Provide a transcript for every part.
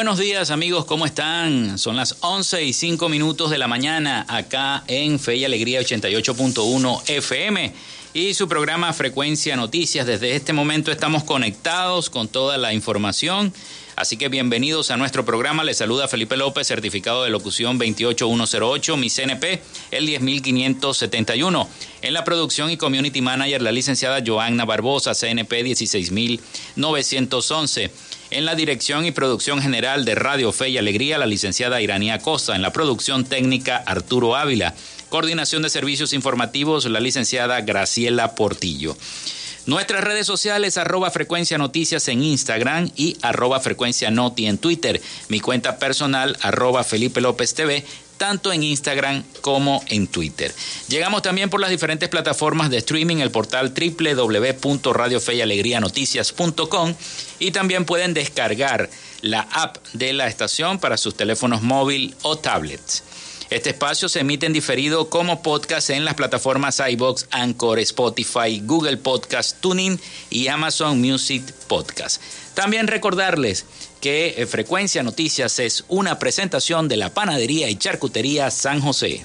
Buenos días amigos, ¿cómo están? Son las 11 y 5 minutos de la mañana acá en Fe y Alegría 88.1 FM y su programa Frecuencia Noticias. Desde este momento estamos conectados con toda la información. Así que bienvenidos a nuestro programa. Les saluda Felipe López, certificado de locución 28108, mi CNP, el 10571. En la producción y community manager, la licenciada Joanna Barbosa, CNP 16911. En la dirección y producción general de Radio Fe y Alegría, la licenciada Iranía Costa. En la producción técnica, Arturo Ávila. Coordinación de servicios informativos, la licenciada Graciela Portillo. Nuestras redes sociales, arroba frecuencia noticias en Instagram y arroba frecuencia noti en Twitter. Mi cuenta personal, arroba Felipe López TV, tanto en Instagram como en Twitter. Llegamos también por las diferentes plataformas de streaming, el portal www.radiofeyalegrianoticias.com y también pueden descargar la app de la estación para sus teléfonos móvil o tablets. Este espacio se emite en diferido como podcast en las plataformas iBox, Anchor, Spotify, Google Podcast, Tuning y Amazon Music Podcast. También recordarles que eh, Frecuencia Noticias es una presentación de la Panadería y Charcutería San José.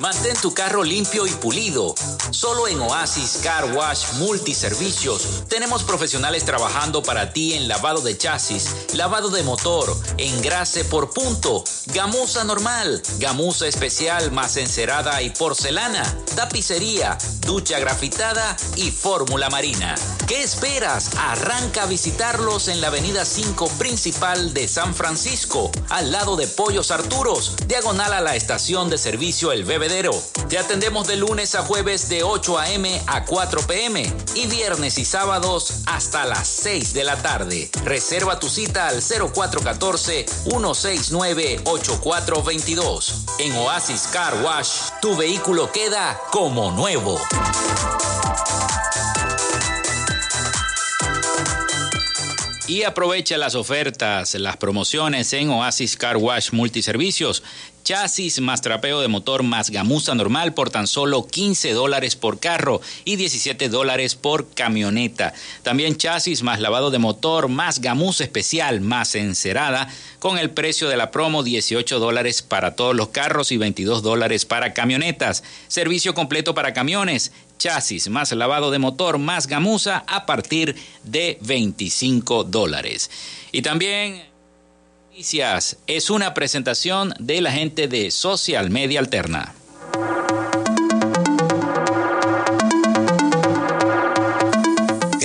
Mantén tu carro limpio y pulido. Solo en Oasis Car Wash Multiservicios tenemos profesionales trabajando para ti en lavado de chasis, lavado de motor, engrase por punto, gamuza normal, gamuza especial más encerada y porcelana, tapicería, ducha grafitada y fórmula marina. ¿Qué esperas? Arranca a visitarlos en la avenida 5 principal de San Francisco, al lado de Pollos Arturos, diagonal a la estación de servicio El Te atendemos de lunes a jueves de 8 a.m. a 4 p.m. y viernes y sábados hasta las 6 de la tarde. Reserva tu cita al 0414-169-8422. En Oasis Car Wash, tu vehículo queda como nuevo. Y aprovecha las ofertas, las promociones en Oasis Car Wash Multiservicios. Chasis más trapeo de motor más gamuza normal por tan solo 15 dólares por carro y 17 dólares por camioneta. También chasis más lavado de motor más gamuza especial más encerada con el precio de la promo 18 dólares para todos los carros y 22 dólares para camionetas. Servicio completo para camiones chasis más lavado de motor más gamuza a partir de 25 dólares. Y también es una presentación de la gente de Social Media Alterna.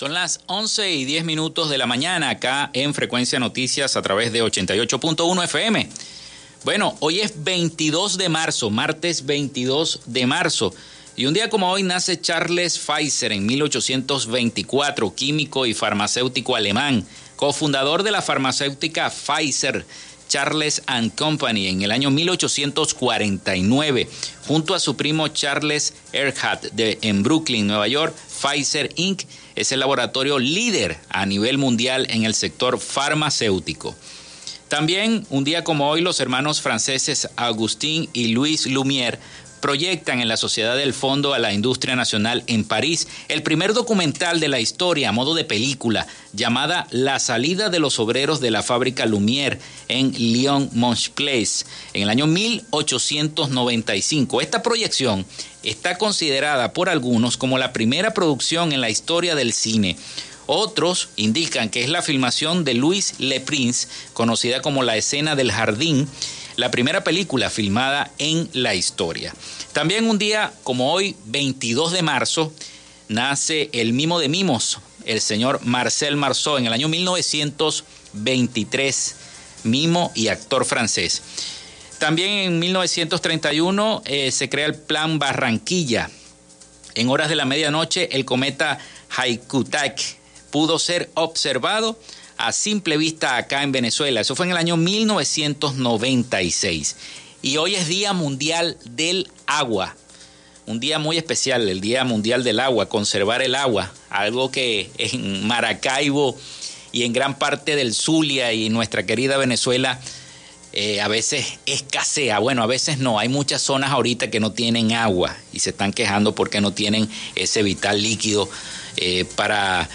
Son las 11 y 10 minutos de la mañana acá en Frecuencia Noticias a través de 88.1 FM. Bueno, hoy es 22 de marzo, martes 22 de marzo. Y un día como hoy nace Charles Pfizer en 1824, químico y farmacéutico alemán, cofundador de la farmacéutica Pfizer. Charles and Company en el año 1849, junto a su primo Charles Erhardt de, en Brooklyn, Nueva York, Pfizer Inc. es el laboratorio líder a nivel mundial en el sector farmacéutico. También, un día como hoy, los hermanos franceses Agustín y Louis Lumière proyectan en la Sociedad del Fondo a la Industria Nacional en París el primer documental de la historia a modo de película llamada La salida de los obreros de la fábrica Lumière en Lyon-Montclair en el año 1895. Esta proyección está considerada por algunos como la primera producción en la historia del cine. Otros indican que es la filmación de Louis Le Prince, conocida como la escena del jardín, la primera película filmada en la historia. También un día como hoy, 22 de marzo, nace el mimo de mimos, el señor Marcel Marceau, en el año 1923, mimo y actor francés. También en 1931 eh, se crea el Plan Barranquilla. En horas de la medianoche, el cometa Haikutak pudo ser observado a simple vista acá en Venezuela. Eso fue en el año 1996. Y hoy es Día Mundial del Agua. Un día muy especial, el Día Mundial del Agua, conservar el agua, algo que en Maracaibo y en gran parte del Zulia y nuestra querida Venezuela eh, a veces escasea. Bueno, a veces no. Hay muchas zonas ahorita que no tienen agua y se están quejando porque no tienen ese vital líquido eh, para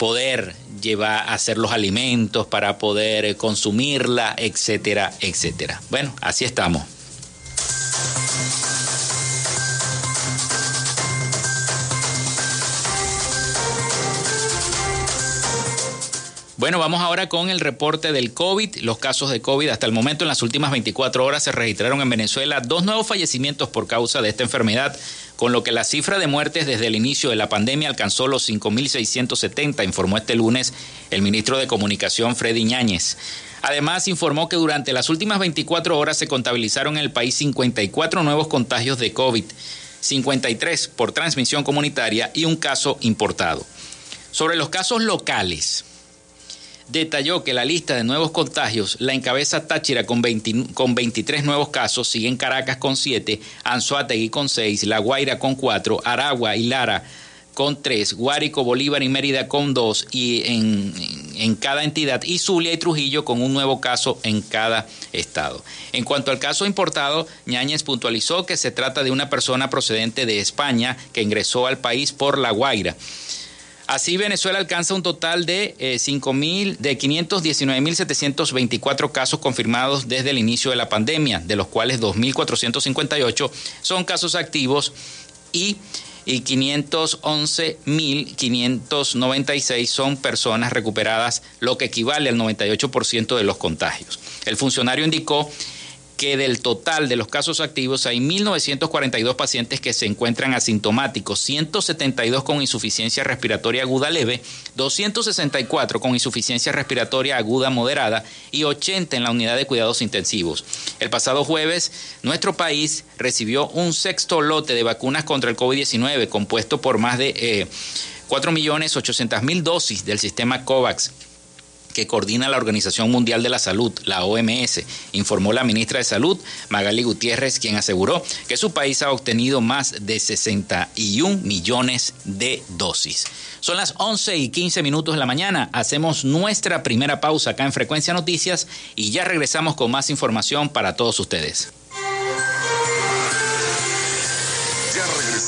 poder llevar a hacer los alimentos, para poder eh, consumirla, etcétera, etcétera. Bueno, así estamos. Bueno, vamos ahora con el reporte del COVID. Los casos de COVID hasta el momento en las últimas 24 horas se registraron en Venezuela dos nuevos fallecimientos por causa de esta enfermedad, con lo que la cifra de muertes desde el inicio de la pandemia alcanzó los 5.670, informó este lunes el ministro de Comunicación Freddy Ñáñez. Además, informó que durante las últimas 24 horas se contabilizaron en el país 54 nuevos contagios de COVID, 53 por transmisión comunitaria y un caso importado. Sobre los casos locales, detalló que la lista de nuevos contagios la encabeza Táchira con, con 23 nuevos casos, siguen Caracas con 7, Anzuategui con 6, La Guaira con 4, Aragua y Lara con 3, Guárico, Bolívar y Mérida con 2 y en, en, cada entidad, y Zulia y Trujillo con un nuevo caso en cada estado. En cuanto al caso importado, Ñáñez puntualizó que se trata de una persona procedente de España que ingresó al país por La Guaira. Así Venezuela alcanza un total de, eh, de 519.724 casos confirmados desde el inicio de la pandemia, de los cuales 2.458 son casos activos y y 511.596 son personas recuperadas, lo que equivale al 98% de los contagios. El funcionario indicó que del total de los casos activos hay 1.942 pacientes que se encuentran asintomáticos, 172 con insuficiencia respiratoria aguda leve, 264 con insuficiencia respiratoria aguda moderada y 80 en la unidad de cuidados intensivos. El pasado jueves, nuestro país recibió un sexto lote de vacunas contra el COVID-19 compuesto por más de... Eh, 4.800.000 dosis del sistema COVAX que coordina la Organización Mundial de la Salud, la OMS, informó la ministra de Salud, Magali Gutiérrez, quien aseguró que su país ha obtenido más de 61 millones de dosis. Son las 11 y 15 minutos de la mañana. Hacemos nuestra primera pausa acá en Frecuencia Noticias y ya regresamos con más información para todos ustedes.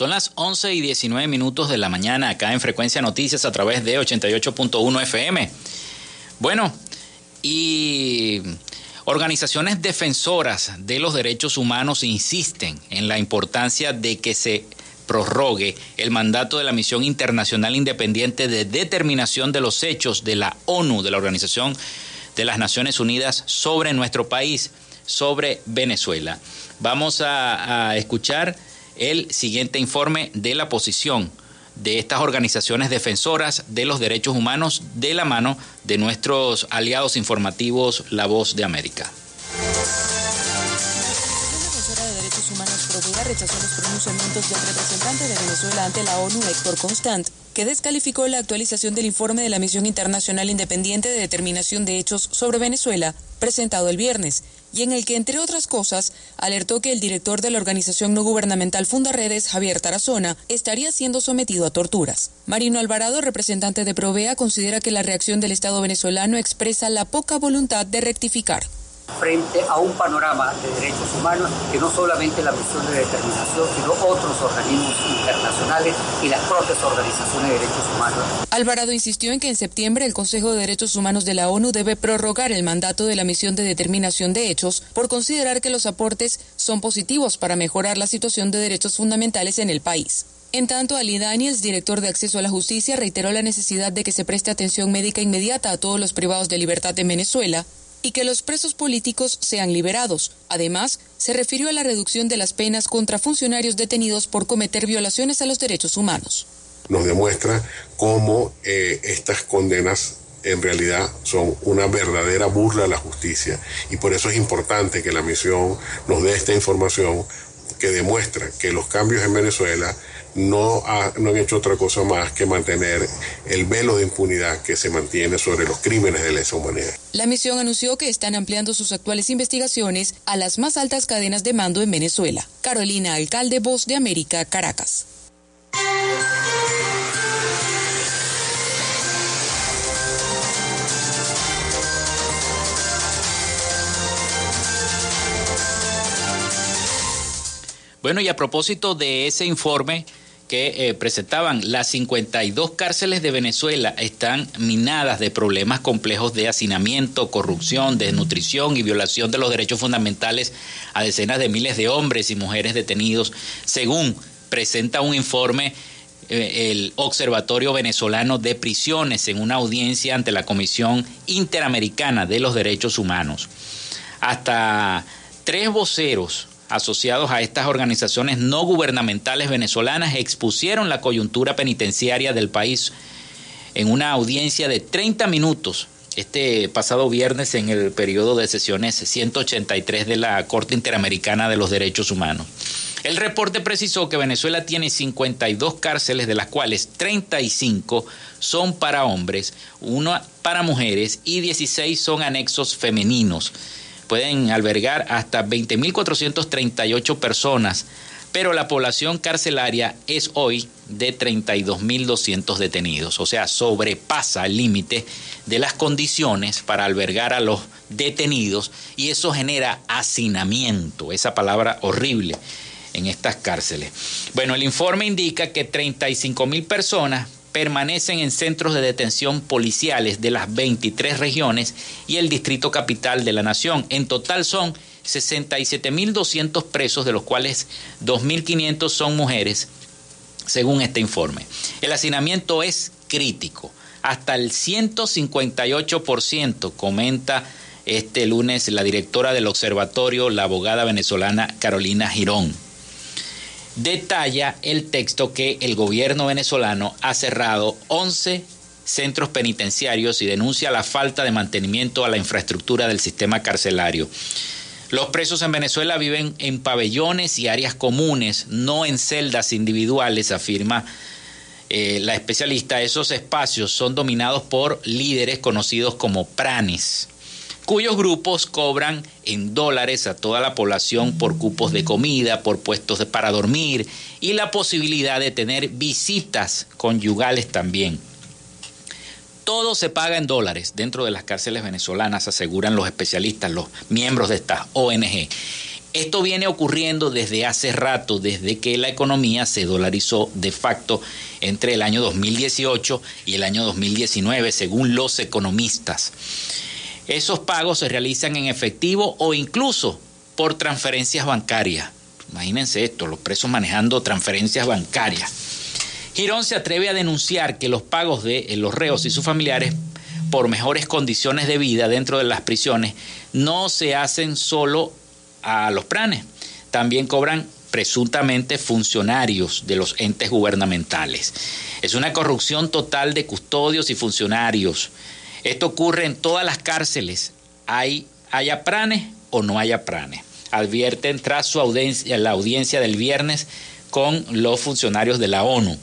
Son las 11 y 19 minutos de la mañana acá en Frecuencia Noticias a través de 88.1 FM. Bueno, y organizaciones defensoras de los derechos humanos insisten en la importancia de que se prorrogue el mandato de la Misión Internacional Independiente de Determinación de los Hechos de la ONU, de la Organización de las Naciones Unidas, sobre nuestro país, sobre Venezuela. Vamos a, a escuchar el siguiente informe de la posición de estas organizaciones defensoras de los derechos humanos de la mano de nuestros aliados informativos La Voz de América. Humanos rechazó los pronunciamientos del representante de Venezuela ante la ONU, Héctor Constant, que descalificó la actualización del informe de la Misión Internacional Independiente de Determinación de Hechos sobre Venezuela, presentado el viernes, y en el que, entre otras cosas, alertó que el director de la organización no gubernamental Fundaredes, Javier Tarazona, estaría siendo sometido a torturas. Marino Alvarado, representante de Provea, considera que la reacción del Estado venezolano expresa la poca voluntad de rectificar frente a un panorama de derechos humanos que no solamente la misión de determinación, sino otros organismos internacionales y las propias organizaciones de derechos humanos. Alvarado insistió en que en septiembre el Consejo de Derechos Humanos de la ONU debe prorrogar el mandato de la misión de determinación de hechos por considerar que los aportes son positivos para mejorar la situación de derechos fundamentales en el país. En tanto, Ali Daniels, director de Acceso a la Justicia, reiteró la necesidad de que se preste atención médica inmediata a todos los privados de libertad en Venezuela, y que los presos políticos sean liberados. Además, se refirió a la reducción de las penas contra funcionarios detenidos por cometer violaciones a los derechos humanos. Nos demuestra cómo eh, estas condenas en realidad son una verdadera burla a la justicia y por eso es importante que la misión nos dé esta información que demuestra que los cambios en Venezuela no, no han hecho otra cosa más que mantener el velo de impunidad que se mantiene sobre los crímenes de lesa humanidad. La misión anunció que están ampliando sus actuales investigaciones a las más altas cadenas de mando en Venezuela. Carolina Alcalde, Voz de América, Caracas. Bueno, y a propósito de ese informe que eh, presentaban, las 52 cárceles de Venezuela están minadas de problemas complejos de hacinamiento, corrupción, desnutrición y violación de los derechos fundamentales a decenas de miles de hombres y mujeres detenidos, según presenta un informe eh, el Observatorio Venezolano de Prisiones en una audiencia ante la Comisión Interamericana de los Derechos Humanos. Hasta tres voceros asociados a estas organizaciones no gubernamentales venezolanas expusieron la coyuntura penitenciaria del país en una audiencia de 30 minutos este pasado viernes en el periodo de sesiones 183 de la Corte Interamericana de los Derechos Humanos. El reporte precisó que Venezuela tiene 52 cárceles, de las cuales 35 son para hombres, una para mujeres y 16 son anexos femeninos. Pueden albergar hasta 20.438 personas, pero la población carcelaria es hoy de 32.200 detenidos, o sea, sobrepasa el límite de las condiciones para albergar a los detenidos y eso genera hacinamiento, esa palabra horrible en estas cárceles. Bueno, el informe indica que 35 mil personas permanecen en centros de detención policiales de las 23 regiones y el distrito capital de la nación. En total son 67.200 presos, de los cuales 2.500 son mujeres, según este informe. El hacinamiento es crítico, hasta el 158%, comenta este lunes la directora del observatorio, la abogada venezolana Carolina Girón detalla el texto que el gobierno venezolano ha cerrado 11 centros penitenciarios y denuncia la falta de mantenimiento a la infraestructura del sistema carcelario. Los presos en Venezuela viven en pabellones y áreas comunes, no en celdas individuales, afirma eh, la especialista. Esos espacios son dominados por líderes conocidos como pranes cuyos grupos cobran en dólares a toda la población por cupos de comida, por puestos para dormir y la posibilidad de tener visitas conyugales también. Todo se paga en dólares dentro de las cárceles venezolanas, aseguran los especialistas, los miembros de esta ONG. Esto viene ocurriendo desde hace rato, desde que la economía se dolarizó de facto entre el año 2018 y el año 2019, según los economistas. Esos pagos se realizan en efectivo o incluso por transferencias bancarias. Imagínense esto, los presos manejando transferencias bancarias. Girón se atreve a denunciar que los pagos de eh, los reos y sus familiares por mejores condiciones de vida dentro de las prisiones no se hacen solo a los pranes, también cobran presuntamente funcionarios de los entes gubernamentales. Es una corrupción total de custodios y funcionarios esto ocurre en todas las cárceles. Hay, haya pranes o no haya pranes. Advierten tras su audiencia, la audiencia del viernes con los funcionarios de la ONU.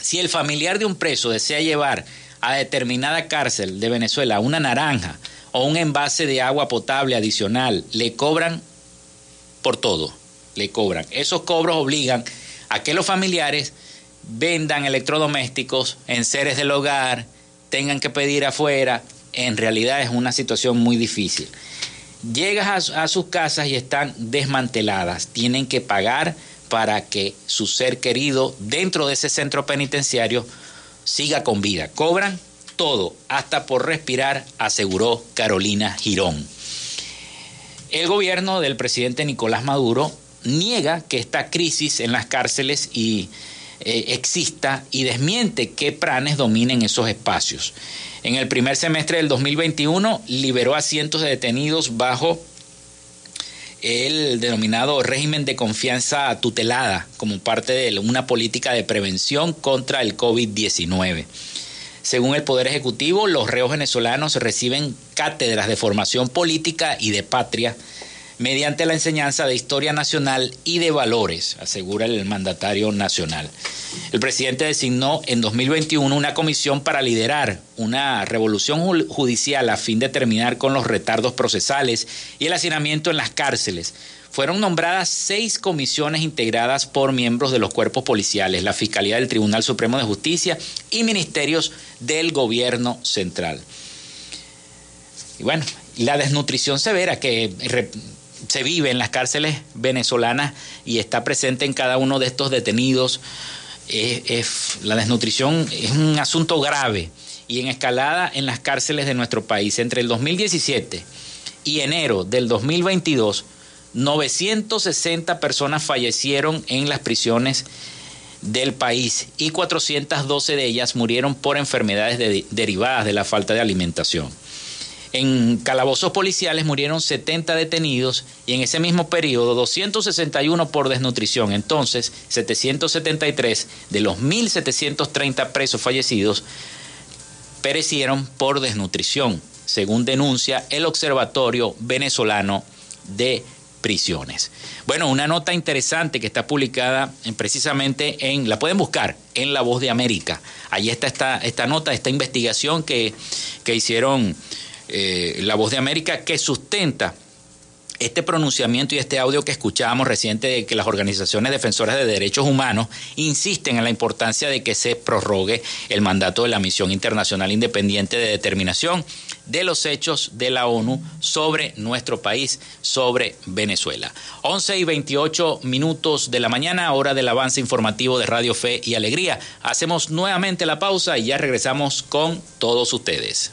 Si el familiar de un preso desea llevar a determinada cárcel de Venezuela una naranja o un envase de agua potable adicional, le cobran por todo, le cobran. Esos cobros obligan a que los familiares vendan electrodomésticos en seres del hogar, tengan que pedir afuera, en realidad es una situación muy difícil. Llegas a, sus casas y están desmanteladas, tienen que pagar para que su ser querido dentro de ese centro penitenciario siga con vida. Cobran todo, hasta por respirar, aseguró Carolina Girón. El gobierno del presidente Nicolás Maduro niega que esta crisis en las cárceles y eh, exista y desmiente que Pranes dominen esos espacios. En el primer semestre del 2021 liberó a cientos de detenidos bajo el denominado régimen de confianza tutelada como parte de una política de prevención contra el COVID-19. Según el Poder Ejecutivo, los reos venezolanos reciben cátedras de formación política y de patria mediante la enseñanza de historia nacional y de valores, asegura el mandatario nacional. El presidente designó en 2021 una comisión para liderar una revolución judicial a fin de terminar con los retardos procesales y el hacinamiento en las cárceles. Fueron nombradas seis comisiones integradas por miembros de los cuerpos policiales, la Fiscalía del Tribunal Supremo de Justicia y ministerios del gobierno central. Y bueno, la desnutrición severa que se vive en las cárceles venezolanas y está presente en cada uno de estos detenidos. la desnutrición es un asunto grave y en escalada en las cárceles de nuestro país. Entre el 2017 y enero del 2022, 960 personas fallecieron en las prisiones del país y 412 de ellas murieron por enfermedades derivadas de la falta de alimentación. En calabozos policiales murieron 70 detenidos y en ese mismo periodo 261 por desnutrición. Entonces, 773 de los 1.730 presos fallecidos perecieron por desnutrición, según denuncia el Observatorio Venezolano de Prisiones. Bueno, una nota interesante que está publicada precisamente en, la pueden buscar, en La Voz de América. Allí está esta, esta nota, esta investigación que, que hicieron eh, La Voz de América, que sustenta este pronunciamiento y este audio que escuchábamos reciente de que las organizaciones defensoras de derechos humanos insisten en la importancia de que se prorrogue el mandato de la Misión Internacional Independiente de Determinación de los hechos de la ONU sobre nuestro país, sobre Venezuela. 11 y 28 minutos de la mañana, hora del avance informativo de Radio Fe y Alegría. Hacemos nuevamente la pausa y ya regresamos con todos ustedes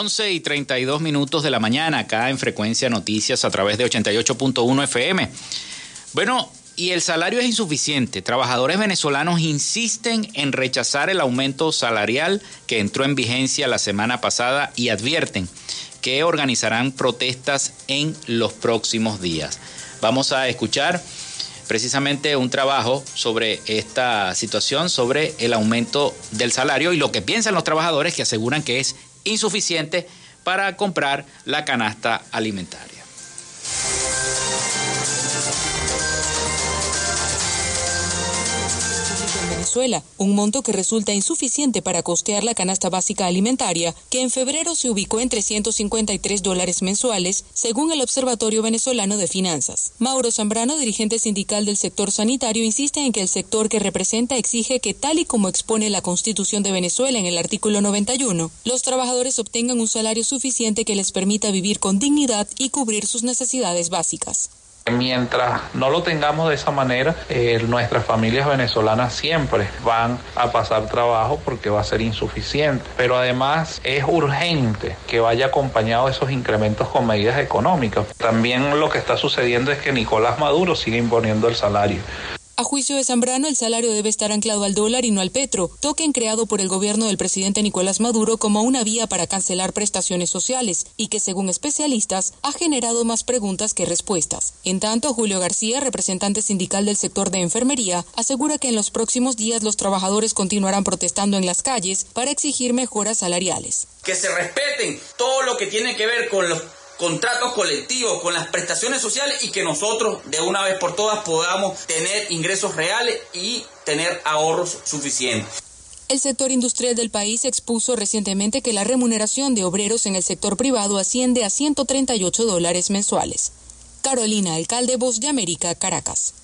11 y 32 minutos de la mañana acá en Frecuencia Noticias a través de 88.1 FM. Bueno, y el salario es insuficiente. Trabajadores venezolanos insisten en rechazar el aumento salarial que entró en vigencia la semana pasada y advierten que organizarán protestas en los próximos días. Vamos a escuchar precisamente un trabajo sobre esta situación, sobre el aumento del salario y lo que piensan los trabajadores que aseguran que es insuficiente para comprar la canasta alimentaria. Un monto que resulta insuficiente para costear la canasta básica alimentaria, que en febrero se ubicó en 353 dólares mensuales, según el Observatorio Venezolano de Finanzas. Mauro Zambrano, dirigente sindical del sector sanitario, insiste en que el sector que representa exige que, tal y como expone la Constitución de Venezuela en el artículo 91, los trabajadores obtengan un salario suficiente que les permita vivir con dignidad y cubrir sus necesidades básicas. Mientras no lo tengamos de esa manera, eh, nuestras familias venezolanas siempre van a pasar trabajo porque va a ser insuficiente. Pero además es urgente que vaya acompañado esos incrementos con medidas económicas. También lo que está sucediendo es que Nicolás Maduro sigue imponiendo el salario. A juicio de Zambrano, el salario debe estar anclado al dólar y no al petro, token creado por el gobierno del presidente Nicolás Maduro como una vía para cancelar prestaciones sociales y que, según especialistas, ha generado más preguntas que respuestas. En tanto, Julio García, representante sindical del sector de enfermería, asegura que en los próximos días los trabajadores continuarán protestando en las calles para exigir mejoras salariales. Que se respeten todo lo que tiene que ver con los contratos colectivos, con las prestaciones sociales y que nosotros de una vez por todas podamos tener ingresos reales y tener ahorros suficientes. El sector industrial del país expuso recientemente que la remuneración de obreros en el sector privado asciende a 138 dólares mensuales. Carolina, alcalde Voz de América, Caracas.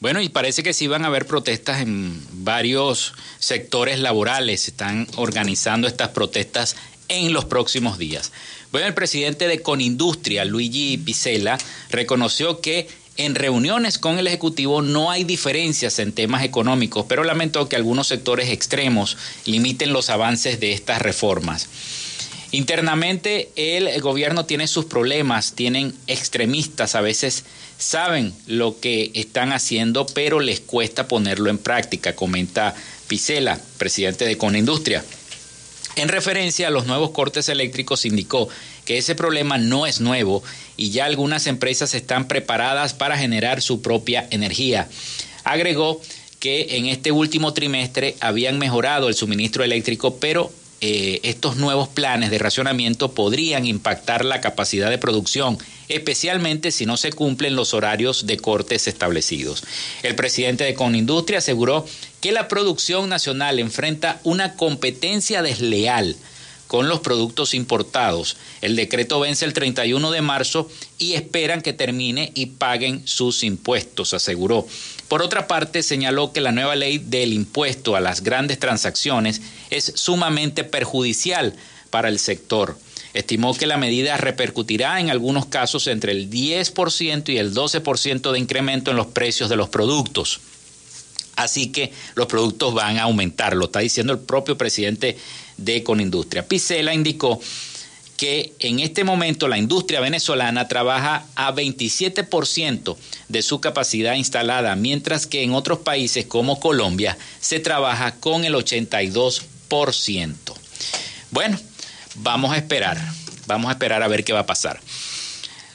Bueno, y parece que sí van a haber protestas en varios sectores laborales. Se están organizando estas protestas en los próximos días. Bueno, el presidente de Conindustria, Luigi Picela, reconoció que en reuniones con el Ejecutivo no hay diferencias en temas económicos, pero lamentó que algunos sectores extremos limiten los avances de estas reformas. Internamente el gobierno tiene sus problemas, tienen extremistas, a veces saben lo que están haciendo, pero les cuesta ponerlo en práctica, comenta Picela, presidente de Conindustria. En referencia a los nuevos cortes eléctricos, indicó que ese problema no es nuevo y ya algunas empresas están preparadas para generar su propia energía. Agregó que en este último trimestre habían mejorado el suministro eléctrico, pero eh, estos nuevos planes de racionamiento podrían impactar la capacidad de producción, especialmente si no se cumplen los horarios de cortes establecidos. El presidente de Conindustria aseguró que la producción nacional enfrenta una competencia desleal con los productos importados. El decreto vence el 31 de marzo y esperan que termine y paguen sus impuestos, aseguró. Por otra parte, señaló que la nueva ley del impuesto a las grandes transacciones es sumamente perjudicial para el sector. Estimó que la medida repercutirá en algunos casos entre el 10% y el 12% de incremento en los precios de los productos. Así que los productos van a aumentar, lo está diciendo el propio presidente de Conindustria. Picela indicó que en este momento la industria venezolana trabaja a 27% de su capacidad instalada, mientras que en otros países como Colombia se trabaja con el 82%. Bueno, vamos a esperar, vamos a esperar a ver qué va a pasar.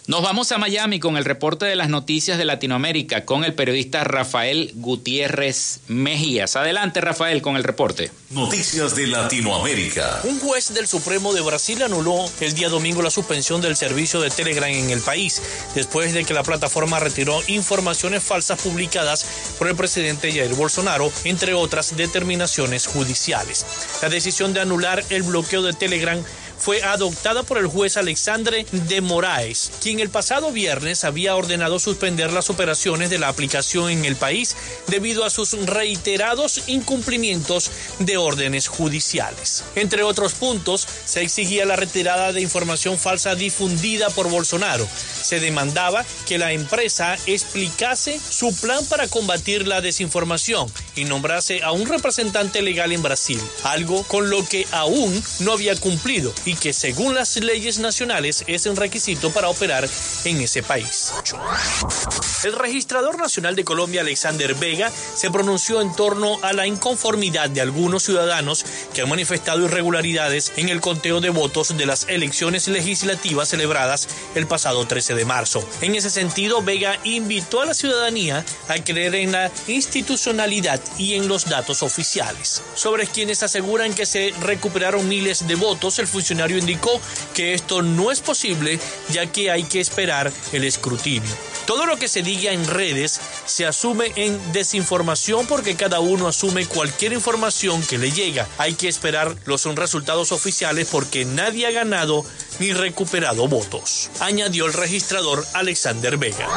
Nos vamos a Miami con el reporte de las noticias de Latinoamérica con el periodista Rafael Gutiérrez Mejías. Adelante Rafael con el reporte. Noticias de Latinoamérica. Un juez del Supremo de Brasil anuló el día domingo la suspensión del servicio de Telegram en el país, después de que la plataforma retiró informaciones falsas publicadas por el presidente Jair Bolsonaro, entre otras determinaciones judiciales. La decisión de anular el bloqueo de Telegram fue adoptada por el juez Alexandre de Moraes, quien el pasado viernes había ordenado suspender las operaciones de la aplicación en el país debido a sus reiterados incumplimientos de órdenes judiciales. Entre otros puntos, se exigía la retirada de información falsa difundida por Bolsonaro. Se demandaba que la empresa explicase su plan para combatir la desinformación y nombrase a un representante legal en Brasil, algo con lo que aún no había cumplido y que según las leyes nacionales es un requisito para operar en ese país. El registrador nacional de Colombia, Alexander Vega, se pronunció en torno a la inconformidad de algunos ciudadanos que han manifestado irregularidades en el conteo de votos de las elecciones legislativas celebradas el pasado 13 de marzo. En ese sentido, Vega invitó a la ciudadanía a creer en la institucionalidad y en los datos oficiales. Sobre quienes aseguran que se recuperaron miles de votos, el funcionario indicó que esto no es posible ya que hay que esperar el escrutinio. Todo lo que se diga en redes se asume en desinformación porque cada uno asume cualquier información que le llega. Hay que esperar los resultados oficiales porque nadie ha ganado ni recuperado votos, añadió el registrador Alexander Vega.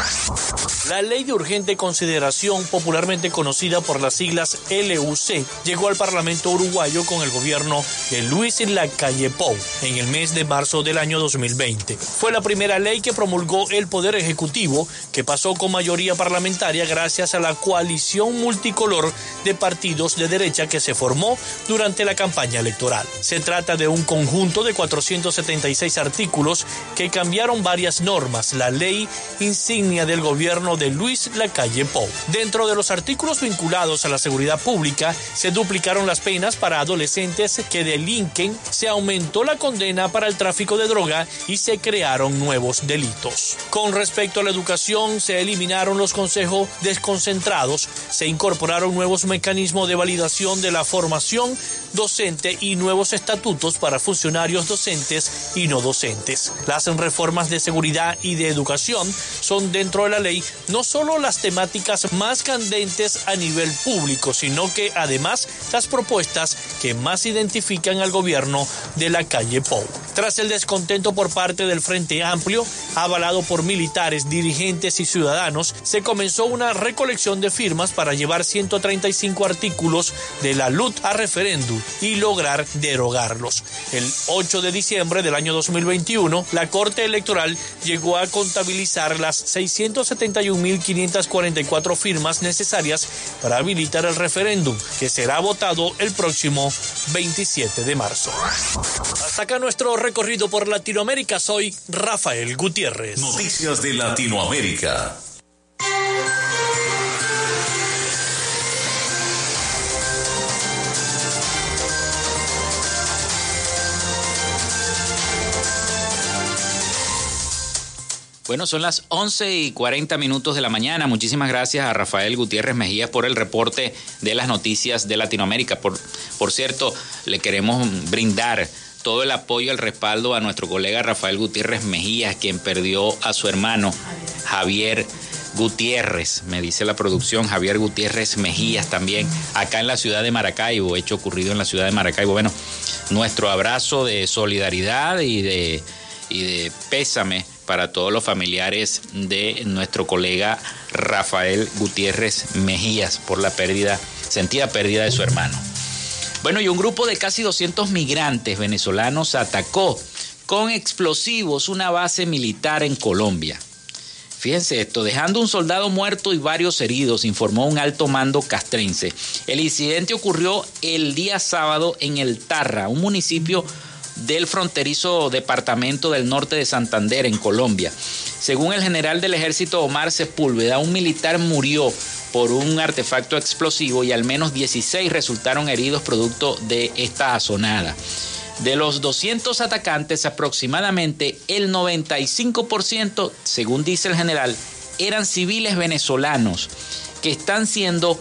La ley de urgente consideración, popularmente conocida por las siglas LUC, llegó al Parlamento uruguayo con el gobierno de Luis Lacalle Pou en el mes de marzo del año 2020. Fue la primera ley que promulgó el Poder Ejecutivo, que pasó con mayoría parlamentaria gracias a la coalición multicolor de partidos de derecha que se formó durante la campaña electoral. Se trata de un conjunto de 476 artículos que cambiaron varias normas, la ley insignia del gobierno de Luis Lacalle Pou. Dentro de los artículos vinculados a la seguridad pública, se duplicaron las penas para adolescentes que delinquen, se aumentó la condena para el tráfico de droga y se crearon nuevos delitos. Con respecto a la educación, se eliminaron los consejos desconcentrados, se incorporaron nuevos mecanismos de validación de la formación docente y nuevos estatutos para funcionarios docentes y no docentes. Las reformas de seguridad y de educación son dentro de la ley no solo las temáticas más candentes a nivel público, sino que además las propuestas que más identifican al gobierno de la calle Pou. Tras el descontento por parte del Frente Amplio, avalado por militares, dirigentes y ciudadanos, se comenzó una recolección de firmas para llevar 135 artículos de la LUT a referéndum y lograr derogarlos. El 8 de diciembre del año 2021, la Corte Electoral llegó a contabilizar las 671.544 firmas necesarias para habilitar el referéndum, que será votado el próximo 27 de marzo. Hasta acá nuestro recorrido por Latinoamérica. Soy Rafael Gutiérrez. Noticias de Latinoamérica. Bueno, son las 11 y 40 minutos de la mañana. Muchísimas gracias a Rafael Gutiérrez Mejías por el reporte de las noticias de Latinoamérica. Por, por cierto, le queremos brindar todo el apoyo el respaldo a nuestro colega Rafael Gutiérrez Mejías, quien perdió a su hermano Javier Gutiérrez, me dice la producción, Javier Gutiérrez Mejías también, acá en la ciudad de Maracaibo, hecho ocurrido en la ciudad de Maracaibo. Bueno, nuestro abrazo de solidaridad y de, y de pésame para todos los familiares de nuestro colega Rafael Gutiérrez Mejías por la pérdida, sentida pérdida de su hermano. Bueno, y un grupo de casi 200 migrantes venezolanos atacó con explosivos una base militar en Colombia. Fíjense esto, dejando un soldado muerto y varios heridos, informó un alto mando castrense. El incidente ocurrió el día sábado en El Tarra, un municipio del fronterizo departamento del norte de Santander, en Colombia. Según el general del ejército Omar Sepúlveda, un militar murió por un artefacto explosivo y al menos 16 resultaron heridos producto de esta azonada. De los 200 atacantes, aproximadamente el 95%, según dice el general, eran civiles venezolanos que están siendo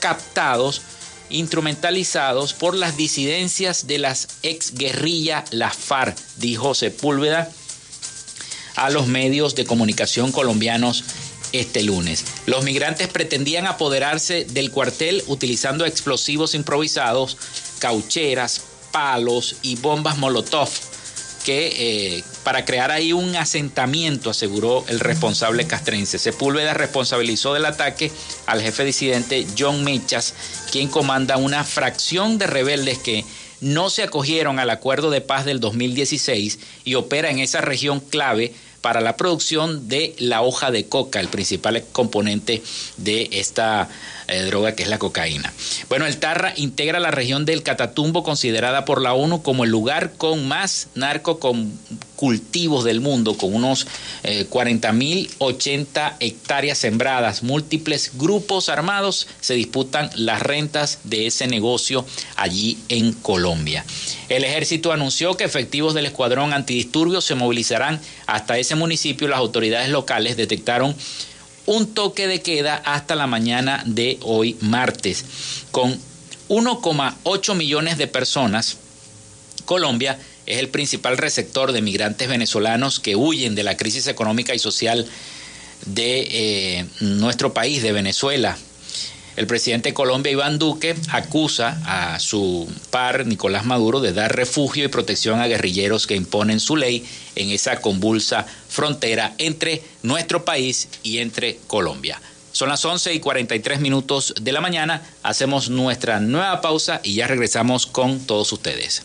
captados instrumentalizados por las disidencias de las ex guerrilla la FARC, dijo Sepúlveda a los medios de comunicación colombianos este lunes. Los migrantes pretendían apoderarse del cuartel utilizando explosivos improvisados, caucheras, palos y bombas Molotov que eh, para crear ahí un asentamiento, aseguró el responsable castrense. Sepúlveda responsabilizó del ataque al jefe disidente John Michas, quien comanda una fracción de rebeldes que no se acogieron al acuerdo de paz del 2016 y opera en esa región clave para la producción de la hoja de coca, el principal componente de esta droga que es la cocaína. Bueno, el Tarra integra la región del Catatumbo considerada por la ONU como el lugar con más narcocultivos del mundo, con unos eh, 40.080 hectáreas sembradas. Múltiples grupos armados se disputan las rentas de ese negocio allí en Colombia. El ejército anunció que efectivos del escuadrón antidisturbios se movilizarán hasta ese municipio. Las autoridades locales detectaron un toque de queda hasta la mañana de hoy martes. Con 1,8 millones de personas, Colombia es el principal receptor de migrantes venezolanos que huyen de la crisis económica y social de eh, nuestro país, de Venezuela. El presidente de Colombia, Iván Duque, acusa a su par, Nicolás Maduro, de dar refugio y protección a guerrilleros que imponen su ley en esa convulsa frontera entre nuestro país y entre Colombia. Son las 11 y 43 minutos de la mañana, hacemos nuestra nueva pausa y ya regresamos con todos ustedes.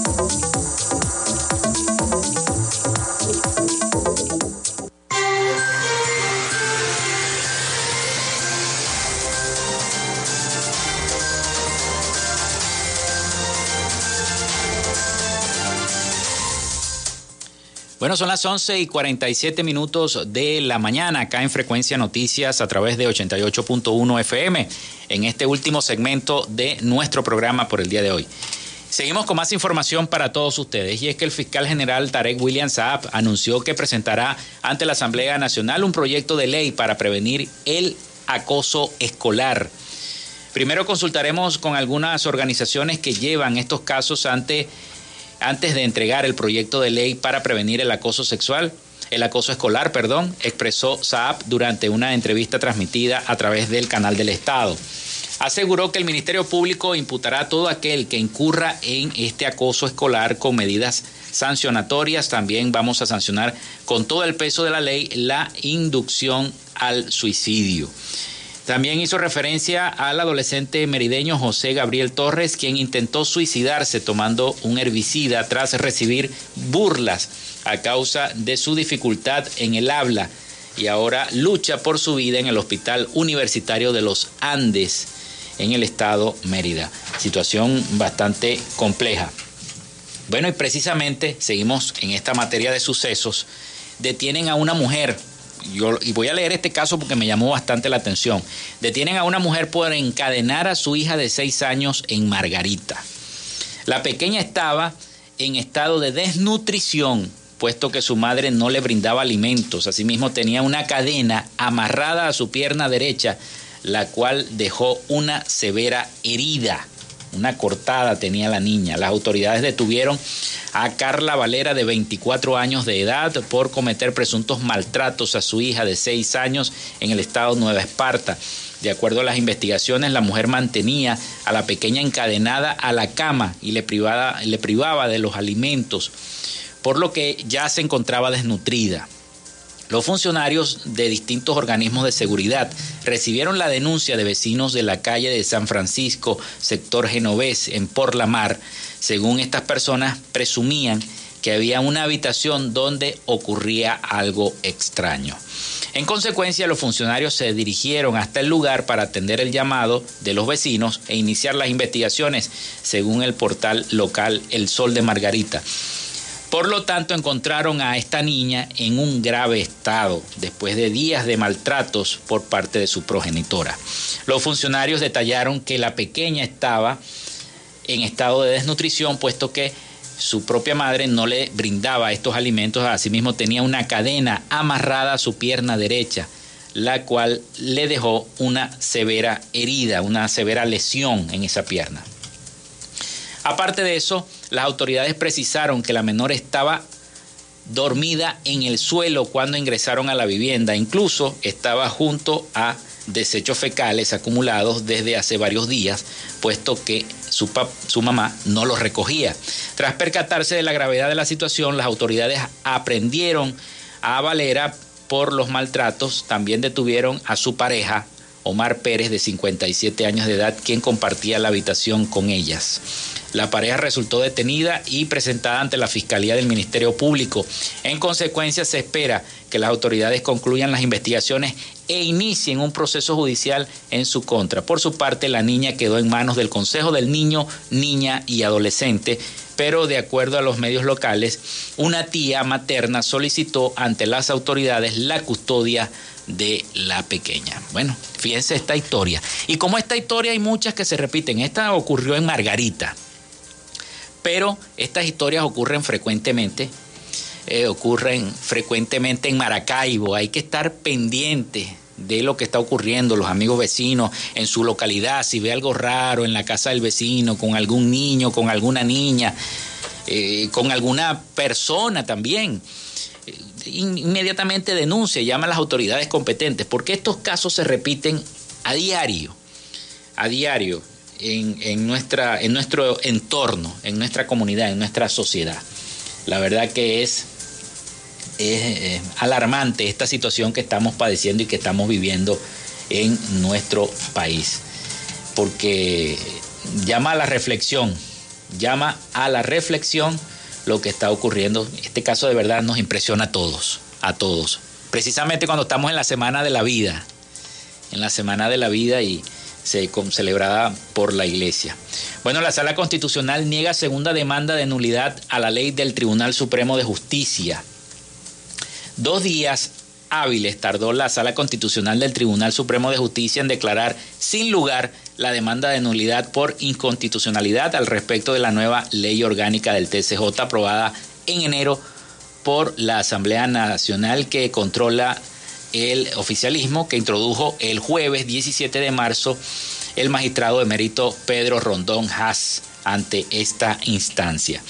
Bueno, son las 11 y 47 minutos de la mañana acá en Frecuencia Noticias a través de 88.1 FM en este último segmento de nuestro programa por el día de hoy. Seguimos con más información para todos ustedes y es que el fiscal general Tarek William Saab anunció que presentará ante la Asamblea Nacional un proyecto de ley para prevenir el acoso escolar. Primero consultaremos con algunas organizaciones que llevan estos casos ante antes de entregar el proyecto de ley para prevenir el acoso sexual, el acoso escolar, perdón, expresó Saab durante una entrevista transmitida a través del canal del Estado. Aseguró que el Ministerio Público imputará a todo aquel que incurra en este acoso escolar con medidas sancionatorias. También vamos a sancionar con todo el peso de la ley la inducción al suicidio. También hizo referencia al adolescente merideño José Gabriel Torres, quien intentó suicidarse tomando un herbicida tras recibir burlas a causa de su dificultad en el habla y ahora lucha por su vida en el Hospital Universitario de los Andes en el estado Mérida. Situación bastante compleja. Bueno, y precisamente seguimos en esta materia de sucesos. Detienen a una mujer y voy a leer este caso porque me llamó bastante la atención. Detienen a una mujer por encadenar a su hija de seis años en Margarita. La pequeña estaba en estado de desnutrición, puesto que su madre no le brindaba alimentos. Asimismo tenía una cadena amarrada a su pierna derecha, la cual dejó una severa herida. Una cortada tenía la niña. Las autoridades detuvieron a Carla Valera de 24 años de edad por cometer presuntos maltratos a su hija de 6 años en el estado Nueva Esparta. De acuerdo a las investigaciones, la mujer mantenía a la pequeña encadenada a la cama y le, le privaba de los alimentos, por lo que ya se encontraba desnutrida. Los funcionarios de distintos organismos de seguridad recibieron la denuncia de vecinos de la calle de San Francisco, sector genovés, en Por la Mar. Según estas personas, presumían que había una habitación donde ocurría algo extraño. En consecuencia, los funcionarios se dirigieron hasta el lugar para atender el llamado de los vecinos e iniciar las investigaciones, según el portal local El Sol de Margarita. Por lo tanto, encontraron a esta niña en un grave estado después de días de maltratos por parte de su progenitora. Los funcionarios detallaron que la pequeña estaba en estado de desnutrición, puesto que su propia madre no le brindaba estos alimentos, asimismo tenía una cadena amarrada a su pierna derecha, la cual le dejó una severa herida, una severa lesión en esa pierna. Aparte de eso, las autoridades precisaron que la menor estaba dormida en el suelo cuando ingresaron a la vivienda. Incluso estaba junto a desechos fecales acumulados desde hace varios días, puesto que su, mamá no los recogía. Tras percatarse de la gravedad de la situación, las autoridades aprendieron a Valera por los maltratos, también detuvieron a su pareja, Omar Pérez, de 57 años de edad, quien compartía la habitación con ellas. La pareja resultó detenida y presentada ante la Fiscalía del Ministerio Público. En consecuencia, se espera que las autoridades concluyan las investigaciones e inicien un proceso judicial en su contra. Por su parte, la niña quedó en manos del Consejo del Niño, Niña y Adolescente, pero de acuerdo a los medios locales, una tía materna solicitó ante las autoridades la custodia de la pequeña. Bueno, fíjense esta historia. Y como esta historia hay muchas que se repiten, esta ocurrió en Margarita, pero estas historias ocurren frecuentemente eh, ocurren frecuentemente en Maracaibo. Hay que estar pendiente de lo que está ocurriendo, los amigos vecinos en su localidad, si ve algo raro en la casa del vecino, con algún niño, con alguna niña, eh, con alguna persona también. Eh, inmediatamente denuncia, llama a las autoridades competentes, porque estos casos se repiten a diario, a diario en, nuestra, en nuestro entorno, en nuestra comunidad, en nuestra sociedad. La verdad que es es alarmante esta situación que estamos padeciendo y que estamos viviendo en nuestro país. Porque llama a la reflexión, llama a la reflexión lo que está ocurriendo. Este caso de verdad nos impresiona a todos, a todos. Precisamente cuando estamos en la Semana de la Vida, en la Semana de la Vida y se, celebrada por la Iglesia. Bueno, la Sala Constitucional niega segunda demanda de nulidad a la ley del Tribunal Supremo de Justicia. Dos días hábiles tardó la Sala Constitucional del Tribunal Supremo de Justicia en declarar sin lugar la demanda de nulidad por inconstitucionalidad al respecto de la nueva ley orgánica del TCJ aprobada en enero por la Asamblea Nacional que controla el oficialismo que introdujo el jueves 17 de marzo el magistrado emérito Pedro Rondón Haas ante esta instancia.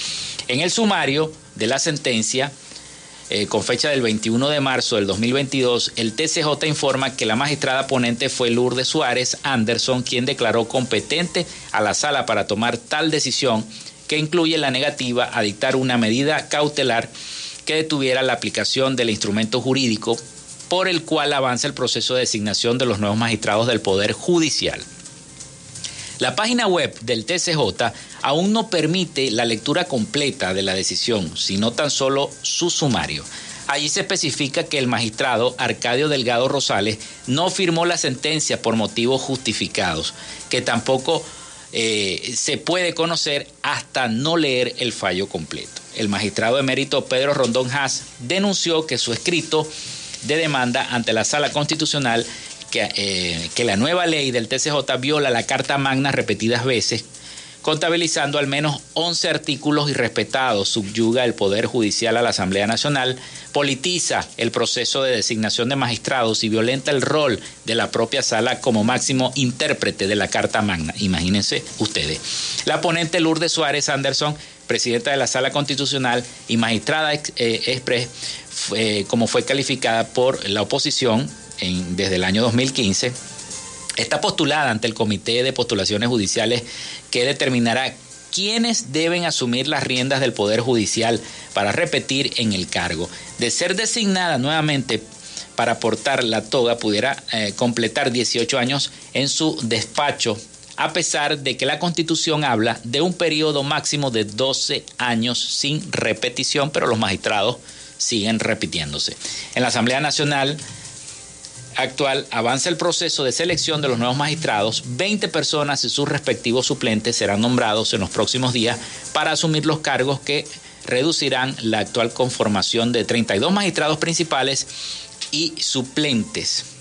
En el sumario de la sentencia, eh, con fecha del 21 de marzo del 2022, el TCJ informa que la magistrada ponente fue Lourdes Suárez Anderson, quien declaró competente a la sala para tomar tal decisión que incluye la negativa a dictar una medida cautelar que detuviera la aplicación del instrumento jurídico por el cual avanza el proceso de designación de los nuevos magistrados del Poder Judicial. La página web del TCJ aún no permite la lectura completa de la decisión, sino tan solo su sumario. Allí se especifica que el magistrado Arcadio Delgado Rosales no firmó la sentencia por motivos justificados, que tampoco eh, se puede conocer hasta no leer el fallo completo. El magistrado emérito Pedro Rondón Haas denunció que su escrito de demanda ante la Sala Constitucional que, eh, que la nueva ley del TCJ viola la Carta Magna repetidas veces, contabilizando al menos 11 artículos irrespetados, subyuga el Poder Judicial a la Asamblea Nacional, politiza el proceso de designación de magistrados y violenta el rol de la propia sala como máximo intérprete de la Carta Magna. Imagínense ustedes. La ponente Lourdes Suárez Anderson, presidenta de la Sala Constitucional y magistrada eh, express, como fue calificada por la oposición desde el año 2015, está postulada ante el Comité de Postulaciones Judiciales que determinará quiénes deben asumir las riendas del Poder Judicial para repetir en el cargo. De ser designada nuevamente para portar la toga, pudiera eh, completar 18 años en su despacho, a pesar de que la Constitución habla de un periodo máximo de 12 años sin repetición, pero los magistrados siguen repitiéndose. En la Asamblea Nacional actual avanza el proceso de selección de los nuevos magistrados. 20 personas y sus respectivos suplentes serán nombrados en los próximos días para asumir los cargos que reducirán la actual conformación de 32 magistrados principales y suplentes.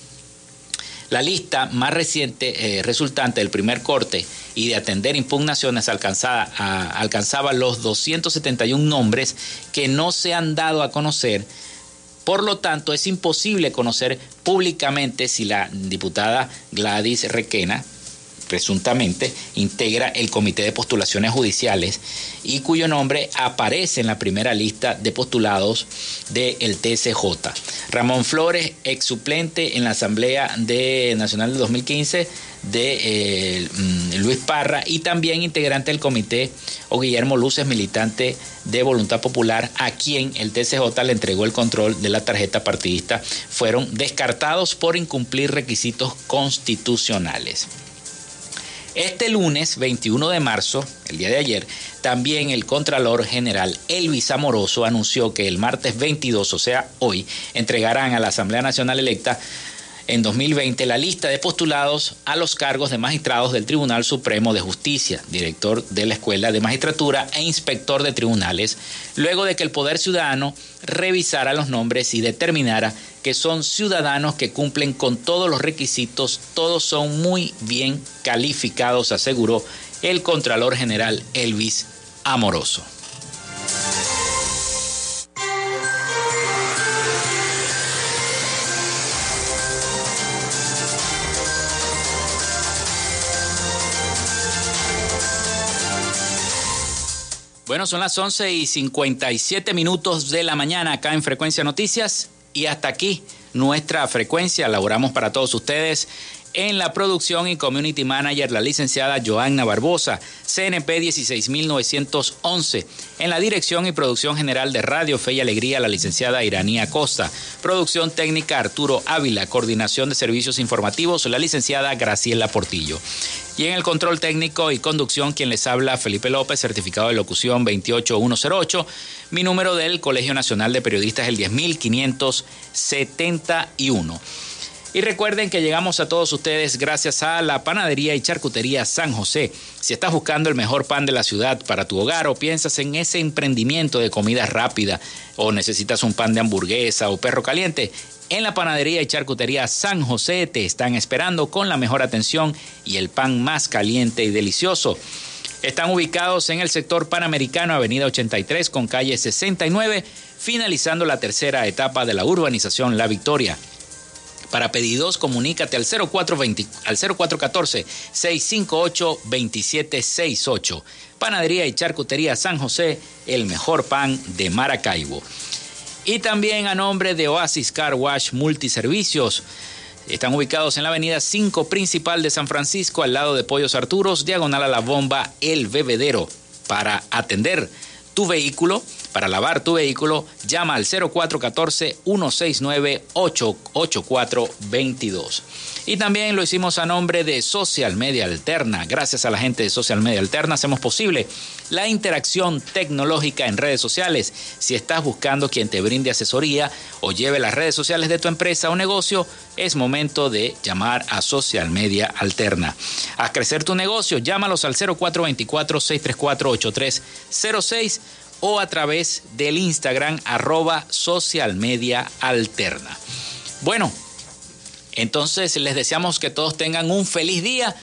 La lista más reciente eh, resultante del primer corte y de atender impugnaciones alcanzada, alcanzaba los 271 nombres que no se han dado a conocer. Por lo tanto, es imposible conocer públicamente si la diputada Gladys Requena presuntamente integra el Comité de Postulaciones Judiciales y cuyo nombre aparece en la primera lista de postulados del TCJ. Ramón Flores, ex suplente en la Asamblea de Nacional de 2015 de eh, mm, Luis Parra y también integrante del comité, o Guillermo Luces, militante de Voluntad Popular, a quien el TCJ le entregó el control de la tarjeta partidista, fueron descartados por incumplir requisitos constitucionales. Este lunes 21 de marzo, el día de ayer, también el Contralor General Elvis Amoroso anunció que el martes 22, o sea, hoy, entregarán a la Asamblea Nacional electa en 2020 la lista de postulados a los cargos de magistrados del Tribunal Supremo de Justicia, director de la Escuela de Magistratura e inspector de tribunales, luego de que el Poder Ciudadano revisara los nombres y determinara que son ciudadanos que cumplen con todos los requisitos, todos son muy bien calificados, aseguró el Contralor General Elvis Amoroso. Bueno, son las 11 y 57 minutos de la mañana acá en Frecuencia Noticias y hasta aquí nuestra frecuencia. Laboramos para todos ustedes en la producción y community manager, la licenciada Joanna Barbosa, CNP 16911. En la dirección y producción general de Radio Fe y Alegría, la licenciada Iranía Costa. Producción técnica Arturo Ávila. Coordinación de servicios informativos, la licenciada Graciela Portillo. Y en el control técnico y conducción, quien les habla, Felipe López, certificado de locución 28108. Mi número del Colegio Nacional de Periodistas es el 10571. Y recuerden que llegamos a todos ustedes gracias a la panadería y charcutería San José. Si estás buscando el mejor pan de la ciudad para tu hogar o piensas en ese emprendimiento de comida rápida o necesitas un pan de hamburguesa o perro caliente, en la panadería y charcutería San José te están esperando con la mejor atención y el pan más caliente y delicioso. Están ubicados en el sector panamericano, Avenida 83 con calle 69, finalizando la tercera etapa de la urbanización La Victoria. Para pedidos, comunícate al, 0420, al 0414-658-2768. Panadería y Charcutería San José, el mejor pan de Maracaibo. Y también a nombre de Oasis Car Wash Multiservicios. Están ubicados en la avenida 5 principal de San Francisco, al lado de Pollos Arturos, diagonal a la bomba El Bebedero. Para atender tu vehículo, para lavar tu vehículo, llama al 0414-169-88422. Y también lo hicimos a nombre de Social Media Alterna. Gracias a la gente de Social Media Alterna hacemos posible la interacción tecnológica en redes sociales. Si estás buscando quien te brinde asesoría o lleve las redes sociales de tu empresa o negocio, es momento de llamar a Social Media Alterna. Haz crecer tu negocio, llámalos al 0424-634-8306 o a través del Instagram arroba social media alterna. Bueno, entonces les deseamos que todos tengan un feliz día.